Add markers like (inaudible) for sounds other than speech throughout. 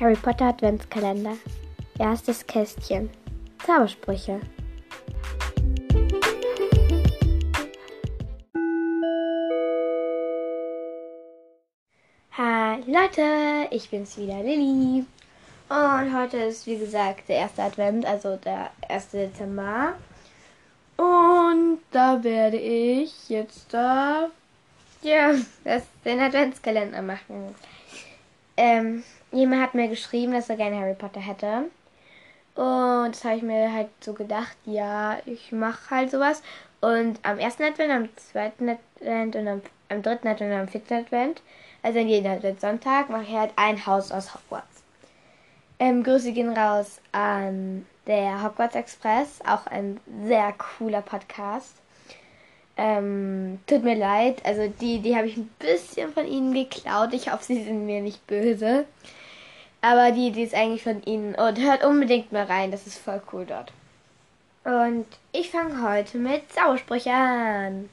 Harry Potter Adventskalender. Erstes Kästchen. Zaubersprüche. Hi Leute, ich bin's wieder, Lilly. Und heute ist wie gesagt der erste Advent, also der 1. Dezember. Und da werde ich jetzt da ja, das, den Adventskalender machen. Ähm, jemand hat mir geschrieben, dass er gerne Harry Potter hätte. Und das habe ich mir halt so gedacht, ja, ich mache halt sowas. Und am ersten Advent, am zweiten Advent und am, am dritten Advent und am vierten Advent, also an jedem Adventssonntag, mache ich halt ein Haus aus Hogwarts. Ähm, Grüße gehen raus an der Hogwarts Express, auch ein sehr cooler Podcast. Ähm, tut mir leid, also die, die habe ich ein bisschen von ihnen geklaut. Ich hoffe, sie sind mir nicht böse. Aber die, die ist eigentlich von ihnen. Und hört unbedingt mal rein, das ist voll cool dort. Und ich fange heute mit Zaubersprüchen an.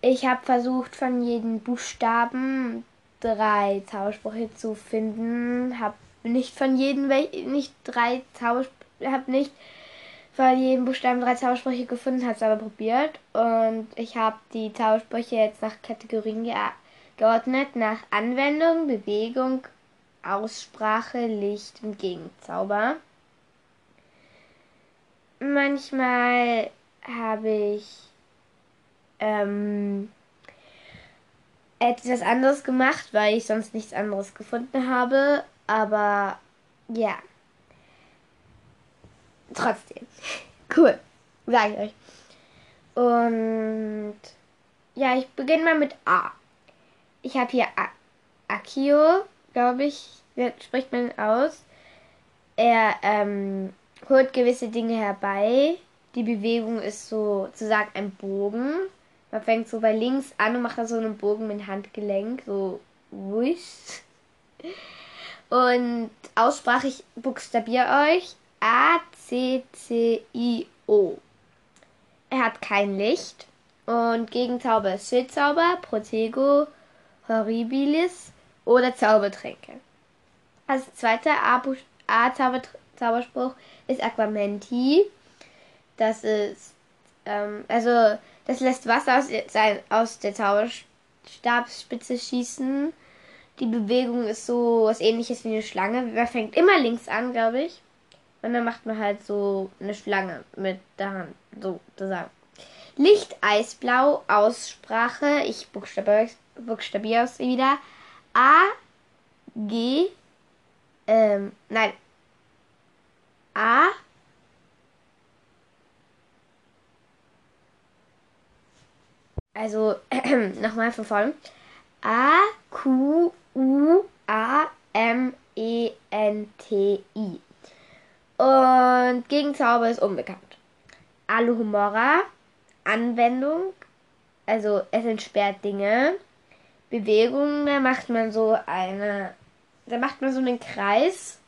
Ich habe versucht, von jedem Buchstaben drei Zaubersprüche zu finden. Habe nicht von jedem nicht drei Zaubersprüche, habe nicht von jedem Buchstaben drei Zaubersprüche gefunden, habe es aber probiert. Und ich habe die Zaubersprüche jetzt nach Kategorien ge geordnet, nach Anwendung, Bewegung, Aussprache, Licht und Gegenzauber. Manchmal habe ich ähm, etwas anderes gemacht, weil ich sonst nichts anderes gefunden habe. Aber ja. Trotzdem. Cool. Sag ich euch. Und ja, ich beginne mal mit A. Ich habe hier A Akio, glaube ich, spricht man aus. Er ähm, holt gewisse Dinge herbei. Die Bewegung ist so sozusagen ein Bogen. Man fängt so bei links an und macht da so einen Bogen mit Handgelenk, so wusch. Und Aussprache, ich buchstabiere euch. A-C-C-I-O. Er hat kein Licht. Und Gegenzauber ist Schildzauber, Protego, Horribilis oder Zaubertränke. Als zweiter A-Zauberspruch ist Aquamenti. Das ist, ähm, also, das lässt Wasser aus, aus der Zauberstabspitze schießen. Die Bewegung ist so was ähnliches wie eine Schlange. Man fängt immer links an, glaube ich. Und dann macht man halt so eine Schlange mit der Hand. So, sozusagen. Licht, Eisblau, Aussprache. Ich buchstabiere, es wieder. A, G, ähm, nein. A, also, (clears throat) nochmal von vorne. A, Q, U, A, M, E, N, T, I. Und Gegenzauber ist unbekannt. Aluhumora, Anwendung, also es entsperrt Dinge. Bewegung, da macht man so eine, da macht man so einen Kreis.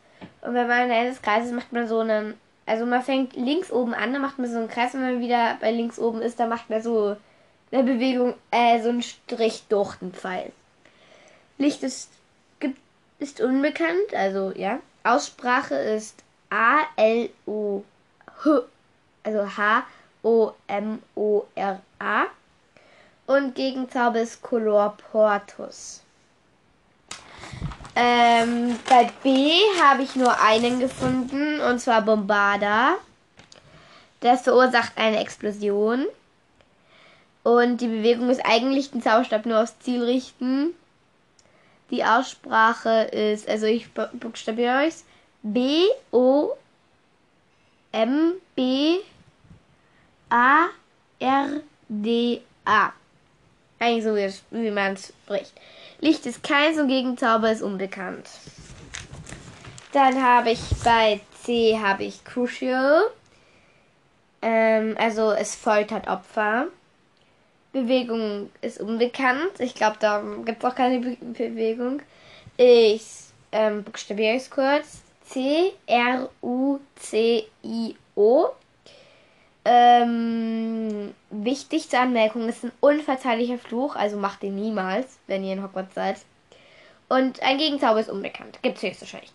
Und wenn man am Ende Kreises macht man so einen, also man fängt links oben an, dann macht man so einen Kreis und wenn man wieder bei links oben ist, dann macht man so eine Bewegung, äh, so einen Strich durch den Pfeil. Licht ist, ist unbekannt, also ja. Aussprache ist A-L-O-H, also H-O-M-O-R-A. Und Gegenzauber ist Color Portus. Ähm, bei B habe ich nur einen gefunden, und zwar Bombarda. Das verursacht eine Explosion. Und die Bewegung ist eigentlich den Zauberstab nur aufs Ziel richten. Die Aussprache ist, also ich buchstabiere euch, B O M B A R D A. Eigentlich so wie man es spricht. Licht ist keins und Gegenzauber ist unbekannt. Dann habe ich bei C habe ich Crucial. Ähm, also es foltert Opfer. Bewegung ist unbekannt. Ich glaube, da gibt es auch keine Be Bewegung. Ich ähm, buchstabiere es kurz. C R U C I O. Ähm, wichtig zur Anmerkung, ist ein unverzeihlicher Fluch, also macht den niemals, wenn ihr in Hogwarts seid. Und ein Gegenzauber ist unbekannt. Gibt es höchstwahrscheinlich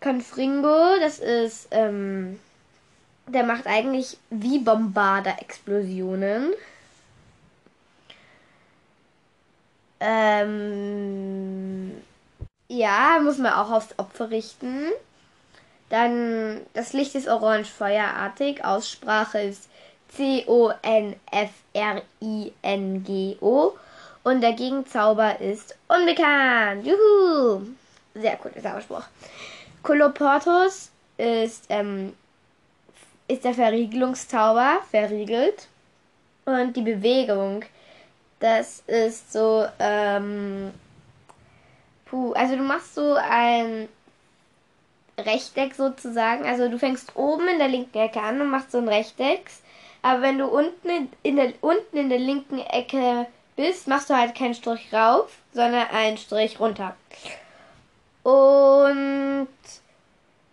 Confringo, das ist, ähm, der macht eigentlich wie Bombarder Explosionen. Ähm, ja, muss man auch aufs Opfer richten. Dann, das Licht ist orange feuerartig. Aussprache ist C-O-N-F-R-I-N-G-O. Und der Gegenzauber ist unbekannt. Juhu! Sehr cooler Zauberspruch. Koloportus ist, ähm, ist der Verriegelungszauber, verriegelt. Und die Bewegung, das ist so, ähm, puh, also du machst so ein Rechteck sozusagen. Also du fängst oben in der linken Ecke an und machst so ein Rechteck. Aber wenn du unten in der, unten in der linken Ecke bist, machst du halt keinen Strich rauf, sondern einen Strich runter. Und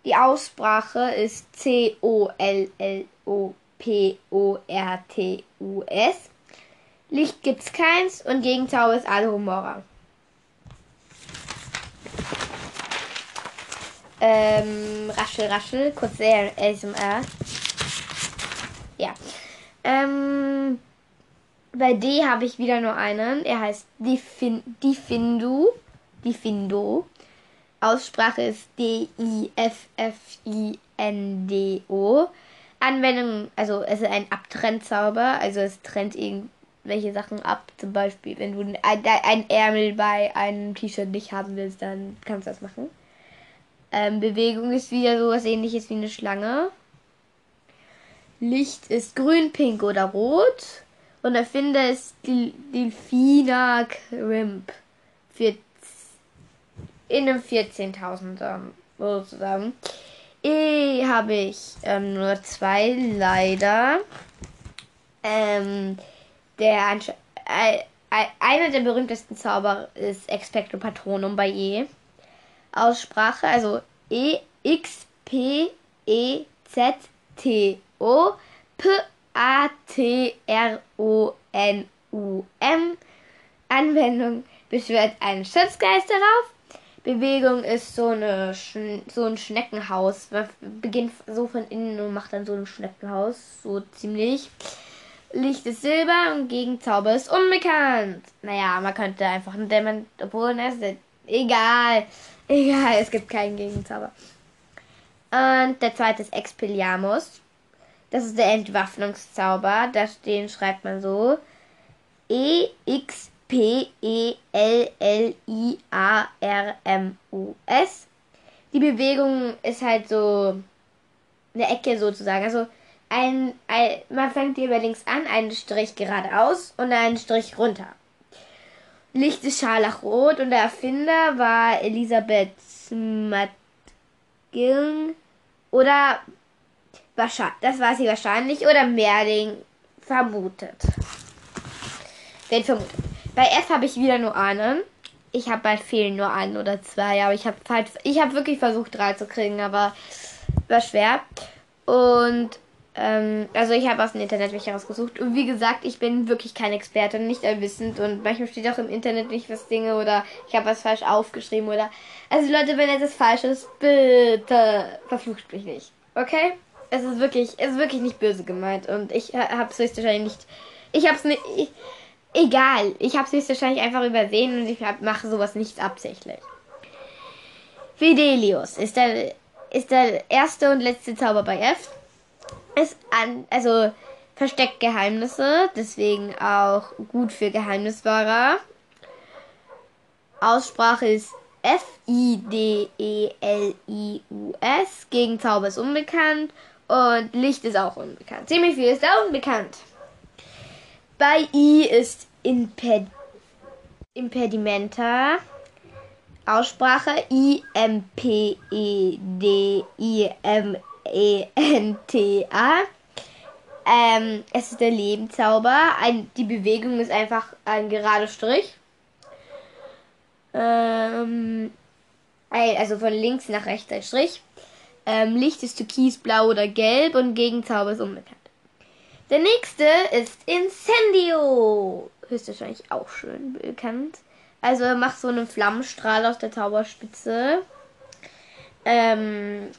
die Aussprache ist C-O-L-L-O-P-O-R-T-U-S. Licht gibt's keins und Gegenzauber ist Alohomora. Ähm, raschel, raschel, kurz sehr ASMR. Ja. Ähm, bei D habe ich wieder nur einen. Er heißt Difin Difindu. Difindo. Aussprache ist D-I-F-F-I-N-D-O. Anwendung, also es ist ein Abtrendzauber, also es trennt irgendwelche Sachen ab. Zum Beispiel, wenn du ein, ein Ärmel bei einem T-Shirt nicht haben willst, dann kannst du das machen. Ähm, Bewegung ist wieder sowas ähnliches wie eine Schlange. Licht ist grün, pink oder rot. Und Erfinder ist Delfina Crimp. Für in einem 14.000er sozusagen. E habe ich ähm, nur zwei, leider. Ähm, der äh, äh, einer der berühmtesten Zauber ist Expecto Patronum bei E. Aussprache, also E X P E Z T O P A T R O N U M. Anwendung beschwört einen Schutzgeist darauf. Bewegung ist so eine so ein Schneckenhaus. Man beginnt so von innen und macht dann so ein Schneckenhaus, so ziemlich. Licht ist Silber und Gegenzauber ist unbekannt. Naja, man könnte einfach einen Dämon, obwohl es egal, egal, es gibt keinen Gegenzauber. Und der zweite ist Expelliarmus. Das ist der Entwaffnungszauber. Da stehen schreibt man so E X P-E-L-L-I-A-R-M-U-S. Die Bewegung ist halt so eine Ecke sozusagen. Also ein, ein, man fängt hier über links an, einen Strich geradeaus und einen Strich runter. Licht ist scharlachrot und der Erfinder war Elisabeth McGill oder das war sie wahrscheinlich oder Merling vermutet. Wird vermutet. Bei F habe ich wieder nur einen. Ich habe bei fehlen nur einen oder zwei, aber ich habe halt, ich habe wirklich versucht drei zu kriegen, aber war schwer. Und ähm, also ich habe aus dem Internet welche rausgesucht. Und wie gesagt, ich bin wirklich kein Experte und nicht allwissend. Und manchmal steht auch im Internet nicht was Dinge oder ich habe was falsch aufgeschrieben oder. Also Leute, wenn etwas falsch ist, bitte verflucht mich nicht. Okay? Es ist wirklich, es ist wirklich nicht böse gemeint. Und ich habe es höchstwahrscheinlich nicht. Ich habe es nicht. Ich, Egal, ich habe es höchstwahrscheinlich einfach übersehen und ich mache sowas nicht absichtlich. Fidelius ist der, ist der erste und letzte Zauber bei F. Ist an, also versteckt Geheimnisse, deswegen auch gut für Geheimniswahrer. Aussprache ist F-I-D-E-L-I-U-S. Gegenzauber ist unbekannt und Licht ist auch unbekannt. Ziemlich viel ist da unbekannt. Bei I ist Imped Impedimenta. Aussprache I-M-P-E-D-I-M-E-N-T-A. Ähm, es ist der Lebenszauber. Ein, die Bewegung ist einfach ein gerader Strich. Ähm, also von links nach rechts ein Strich. Ähm, Licht ist türkis, blau oder gelb und Gegenzauber ist unbekannt. Der nächste ist Incendio. Höchstwahrscheinlich auch schön bekannt. Also er macht so einen Flammenstrahl aus der Zauberspitze. Ähm,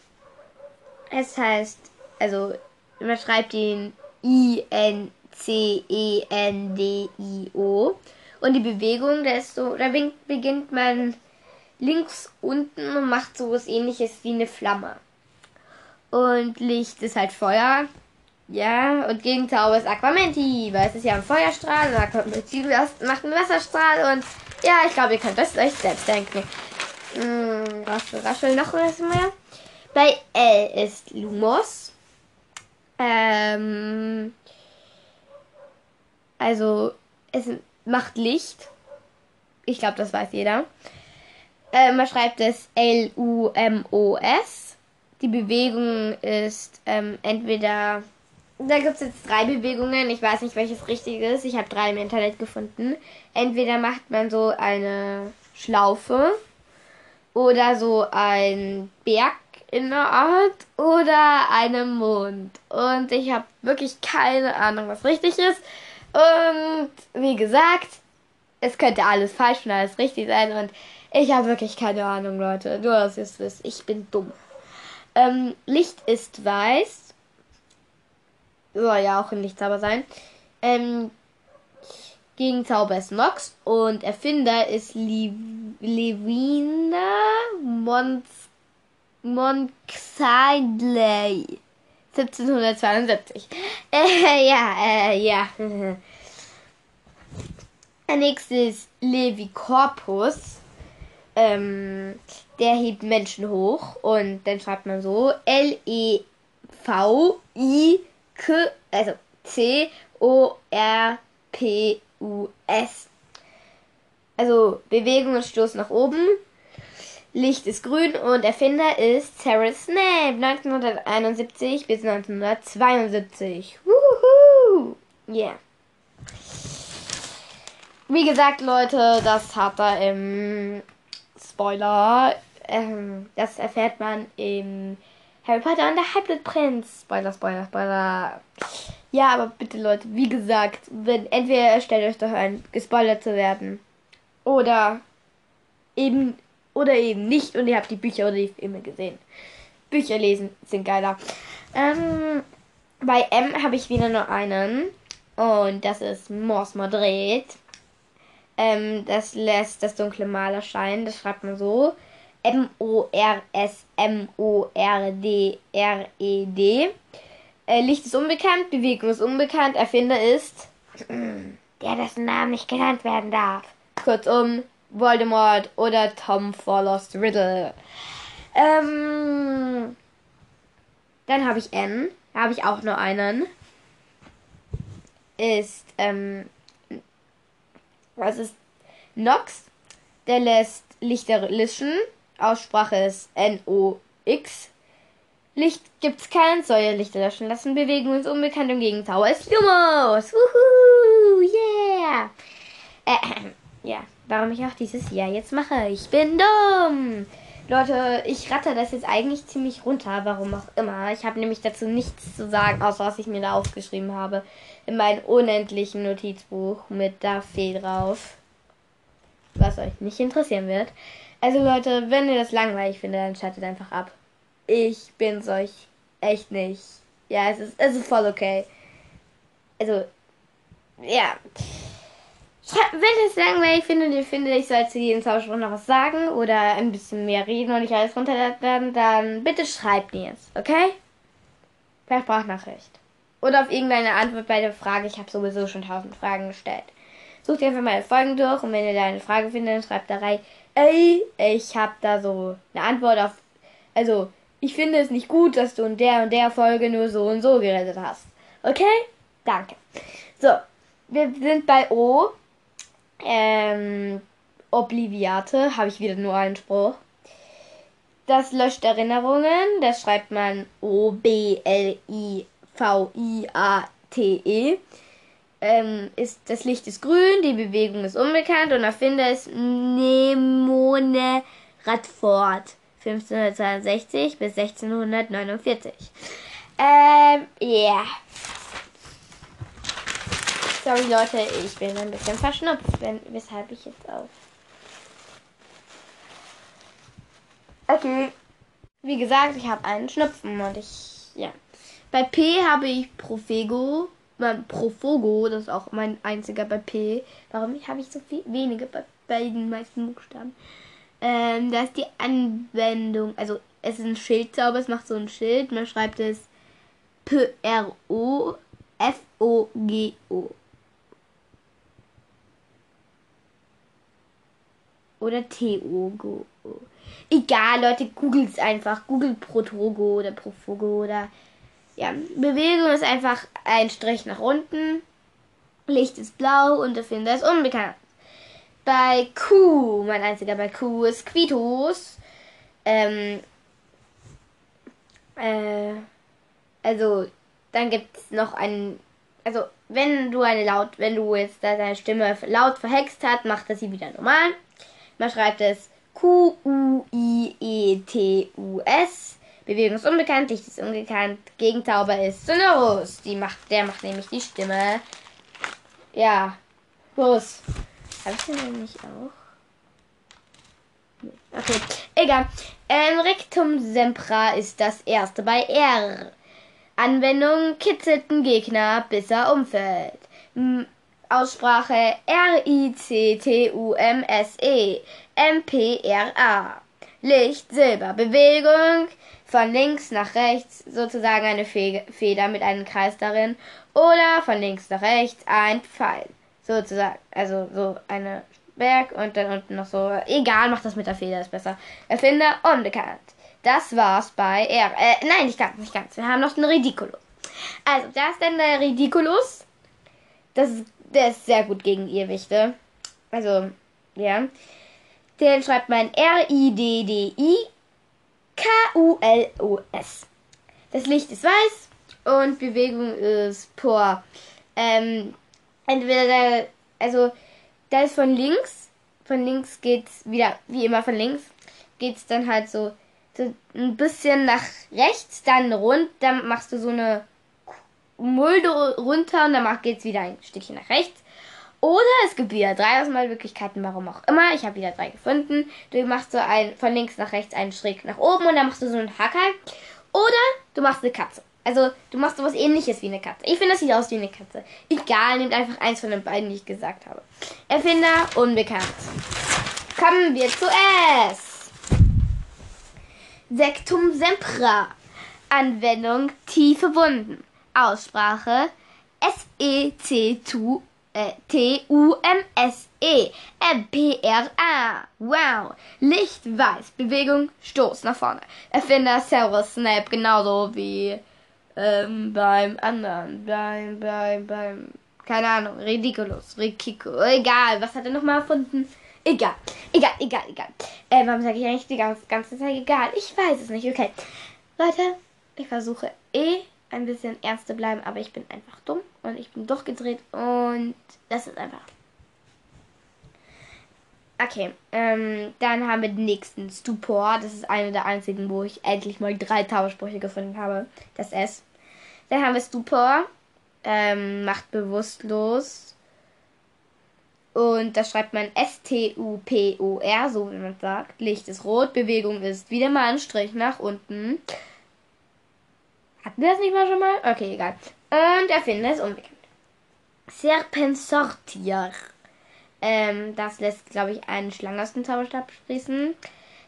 es heißt, also man schreibt ihn I-N-C-E-N-D-I-O. Und die Bewegung, da ist so, da beginnt man links unten und macht so was ähnliches wie eine Flamme. Und Licht ist halt Feuer. Ja, und Gegenzauber ist Aquamenti, weil es ist ja ein Feuerstrahl und Aquamenti macht einen Wasserstrahl und ja, ich glaube, ihr könnt das euch selbst denken. Hm, raschel, raschel, noch was mehr. Bei L ist Lumos. Ähm, also, es macht Licht. Ich glaube, das weiß jeder. Äh, man schreibt es L-U-M-O-S. Die Bewegung ist ähm, entweder. Da gibt es jetzt drei Bewegungen. Ich weiß nicht, welches richtig ist. Ich habe drei im Internet gefunden. Entweder macht man so eine Schlaufe oder so ein Berg in der Art oder einen Mond. Und ich habe wirklich keine Ahnung, was richtig ist. Und wie gesagt, es könnte alles falsch und alles richtig sein. Und ich habe wirklich keine Ahnung, Leute. Nur, dass ihr es wisst. Ich bin dumm. Ähm, Licht ist weiß. Soll ja auch ein Lichtzauber sein. Ähm, Gegenzauber ist Nox. Und Erfinder ist Levina Mons Monxidley. 1772. (laughs) Äh, ja, äh, ja. (laughs) Der nächste ist Levi Corpus. Ähm, der hebt Menschen hoch und dann schreibt man so L-E-V-I-K, also C-O-R-P-U-S. Also Bewegung und Stoß nach oben. Licht ist grün und Erfinder ist Sarah Snape, 1971 bis 1972. Wuhu! Yeah. Wie gesagt, Leute, das hat er im Spoiler. Ähm, das erfährt man im Harry Potter und der Halbblut Prinz. Spoiler, Spoiler, Spoiler. Ja, aber bitte Leute, wie gesagt, wenn entweder stellt euch doch ein, gespoilert zu werden. Oder eben oder eben nicht und ihr habt die Bücher oder die Filme gesehen. Bücher lesen sind geiler. Ähm, bei M habe ich wieder nur einen und das ist Mors Madrid. Ähm, das lässt das dunkle Mal erscheinen. Das schreibt man so. M-O-R-S-M-O-R-D-R-E-D. Äh, Licht ist unbekannt, Bewegung ist unbekannt, Erfinder ist (clears throat) der dessen Namen nicht genannt werden darf. Kurzum, Voldemort oder Tom Forlost Riddle. Ähm, dann habe ich N. Da habe ich auch nur einen. Ist, ähm, was ist Nox? Der lässt Lichter lischen. Aussprache ist N-O-X. Licht gibt's keinen, soll ja Lichter löschen lassen. Bewegung ist unbekannt und Gegenzauber ist Lumos. Wuhu, yeah. Äh, ja warum ich auch dieses Jahr jetzt mache. Ich bin dumm. Leute, ich ratte das jetzt eigentlich ziemlich runter, warum auch immer. Ich habe nämlich dazu nichts zu sagen, außer was ich mir da aufgeschrieben habe. In meinem unendlichen Notizbuch mit da Fee drauf. Was euch nicht interessieren wird. Also Leute, wenn ihr das langweilig findet, dann schaltet einfach ab. Ich bin's euch echt nicht. Ja, es ist, es ist voll okay. Also, ja. Wenn ihr es langweilig findet und ihr findet, ich soll zu jedem Zauberspruch noch was sagen oder ein bisschen mehr reden und nicht alles runterladen, dann bitte schreibt mir es, okay? Per Sprachnachricht. Oder auf irgendeine Antwort bei der Frage. Ich habe sowieso schon tausend Fragen gestellt. Sucht einfach mal Folgen durch und wenn ihr da eine Frage findet, dann schreibt da rein, ey, ich habe da so eine Antwort auf. Also, ich finde es nicht gut, dass du in der und der Folge nur so und so gerettet hast. Okay? Danke. So, wir sind bei O. Ähm, Obliviate, habe ich wieder nur einen Spruch. Das löscht Erinnerungen, das schreibt man O-B-L-I-V-I-A-T-E. Ähm, ist, das Licht ist grün, die Bewegung ist unbekannt und Erfinder ist Nemone Radford. 1562 bis 1649. Ähm, ja. Yeah. Sorry Leute, ich bin ein bisschen verschnupft, wenn, weshalb ich jetzt auf. Okay. Wie gesagt, ich habe einen Schnupfen und ich, ja. Bei P habe ich Profego, äh, Profogo, das ist auch mein einziger bei P. Warum habe ich so viel wenige bei, bei den meisten Buchstaben? Ähm, da ist die Anwendung, also es ist ein Schildzauber, es macht so ein Schild, man schreibt es P-R-O-F-O-G-O. Oder T-O-G-O. Egal, Leute, googelt es einfach. Googelt Protogo oder Profogo oder. Ja, Bewegung ist einfach ein Strich nach unten. Licht ist blau und der Finder ist unbekannt. Bei Q, mein einziger bei Q ist Quitus. Ähm, äh, also, dann gibt es noch einen. Also, wenn du eine laut, wenn du jetzt deine Stimme laut verhext hat, macht er sie wieder normal. Man schreibt es Q-U-I-E-T-U-S. Bewegung ist unbekannt, Licht ist unbekannt, Gegenzauber ist Sonorus. Die macht, der macht nämlich die Stimme. Ja. Los. Habe ich den nämlich auch? Okay, egal. Ähm, Rectum Sempra ist das erste bei R. Anwendung kitzelt den Gegner, bis er umfällt. Aussprache R-I-C-T-U-M-S-E. M-P-R-A. Licht, Silber. Bewegung von links nach rechts, sozusagen eine Feder mit einem Kreis darin. Oder von links nach rechts ein Pfeil. Sozusagen. Also so eine Berg und dann unten noch so. Egal, mach das mit der Feder, ist besser. Erfinder unbekannt. Das war's bei R. Äh, nein, nicht ganz, nicht ganz. Wir haben noch den Ridiculus. Also, da ist dann der Ridiculus. Das ist, der ist sehr gut gegen Irrwichte. Also, ja. Den schreibt man R-I-D-D-I-K-U-L-O-S. Das Licht ist weiß und Bewegung ist por. Ähm, entweder, also, da ist von links, von links geht's wieder, wie immer von links, geht's dann halt so, so ein bisschen nach rechts, dann rund, dann machst du so eine Mulde runter und dann geht's wieder ein Stückchen nach rechts. Oder es gibt wieder drei Ausmalmöglichkeiten, warum auch immer. Ich habe wieder drei gefunden. Du machst so ein von links nach rechts einen Schräg nach oben und dann machst du so einen Hacker. Oder du machst eine Katze. Also du machst sowas ähnliches wie eine Katze. Ich finde, das sieht aus wie eine Katze. Egal, nehmt einfach eins von den beiden, die ich gesagt habe. Erfinder unbekannt. Kommen wir zu S. Sektum Sempra. Anwendung tiefe Wunden. Aussprache S-E-C-T-U äh, T-U-M-S-E. M-P-R-A. Wow. Licht weiß. Bewegung, Stoß nach vorne. Erfinder Severus Snape, genauso wie ähm, beim anderen. Beim, beim, beim, keine Ahnung, Ridiculous, Rikiko. Egal, was hat er nochmal erfunden? Egal, egal, egal, egal. Äh, warum sage ich eigentlich die ganze Zeit egal? Ich weiß es nicht, okay. Leute, ich versuche eh ein bisschen ernst zu bleiben, aber ich bin einfach dumm und ich bin durchgedreht und das ist einfach. Okay, ähm, dann haben wir den nächsten Stupor. Das ist eine der einzigen, wo ich endlich mal drei Zaubersprüche gefunden habe. Das S. Dann haben wir Stupor. Ähm, macht bewusstlos. Und da schreibt man S-T-U-P-O-R, so wie man sagt. Licht ist rot, Bewegung ist wieder mal ein Strich nach unten. Hatten wir das nicht mal schon mal? Okay, egal. Und der Finder ist unbekannt. Serpensortier. Ähm, das lässt, glaube ich, einen Schlange aus dem Zauberstab sprießen.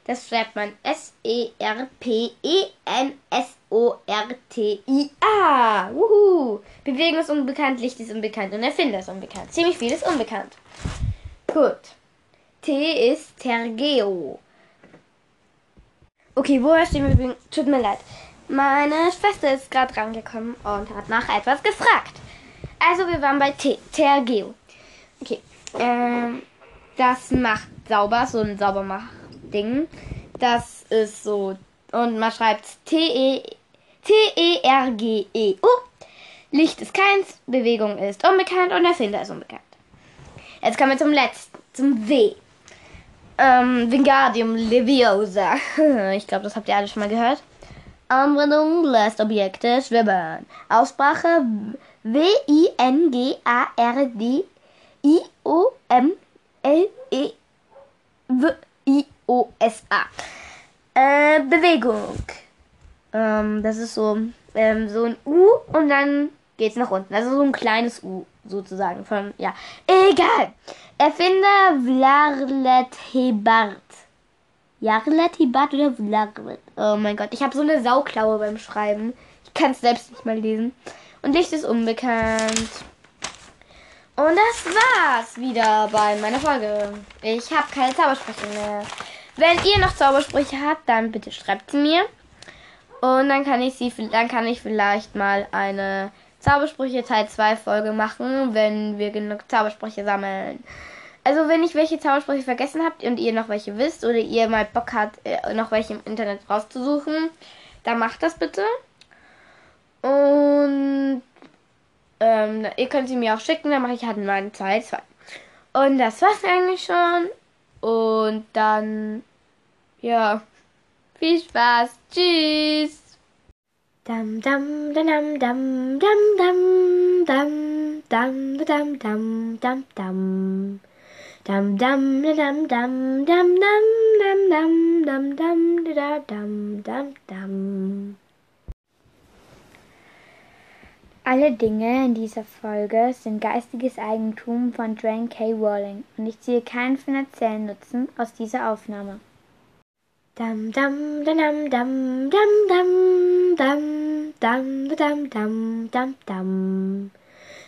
Das schreibt man S-E-R-P-E-N-S-O-R-T-I-A. Wuhu. Bewegung ist unbekannt, Licht ist unbekannt und Erfinder ist unbekannt. Ziemlich viel ist unbekannt. Gut. T ist Tergeo. Okay, woher stehen wir? Tut mir leid. Meine Schwester ist gerade rangekommen und hat nach etwas gefragt. Also wir waren bei T, Tergeo. Okay. Ähm, das macht sauber, so ein Saubermach-Ding. Das ist so, und man schreibt T-E, T-E-R-G-E-U. Licht ist keins, Bewegung ist unbekannt und Erfinder ist unbekannt. Jetzt kommen wir zum letzten, zum W. Ähm, Wingardium Leviosa. (laughs) Ich glaube, das habt ihr alle schon mal gehört. Anwendung lässt Objekte schwimmen. Aussprache W-I-N-G-A-R-D-I-O-M-L-E-W-I-O-S-A. Äh, Bewegung. Ähm, das ist so, ähm, so ein U und dann geht's nach unten. Also so ein kleines U sozusagen von, ja. Egal. Erfinder Vlarlet Hebart. Jarlet Hebart oder Vlarlet? Oh mein Gott, ich habe so eine Sauklaue beim Schreiben. Ich kann es selbst nicht mal lesen. Und Licht ist unbekannt. Und das war's wieder bei meiner Folge. Ich habe keine Zaubersprüche mehr. Wenn ihr noch Zaubersprüche habt, dann bitte schreibt sie mir. Und dann kann ich sie, dann kann ich vielleicht mal eine Zaubersprüche Teil 2 Folge machen, wenn wir genug Zaubersprüche sammeln. Also wenn ich welche Zaubersprüche vergessen habt und ihr noch welche wisst oder ihr mal Bock habt, äh, noch welche im Internet rauszusuchen, dann macht das bitte. Und ähm, ihr könnt sie mir auch schicken, dann mache ich halt mal Teil 2. Und das war's eigentlich schon. Und dann, ja, viel Spaß. Tschüss. Dam dam dam dam dam dam dam dam dam dam dam dam dam dam dam dam dam dam dam dam dam da dam dam dam Alle Dinge in dieser Folge sind geistiges Eigentum von Dwayne K. Rowling und ich ziehe keinen finanziellen Nutzen aus dieser Aufnahme. Dam dam dam dam dam dam dam dam dam dam dam dam dam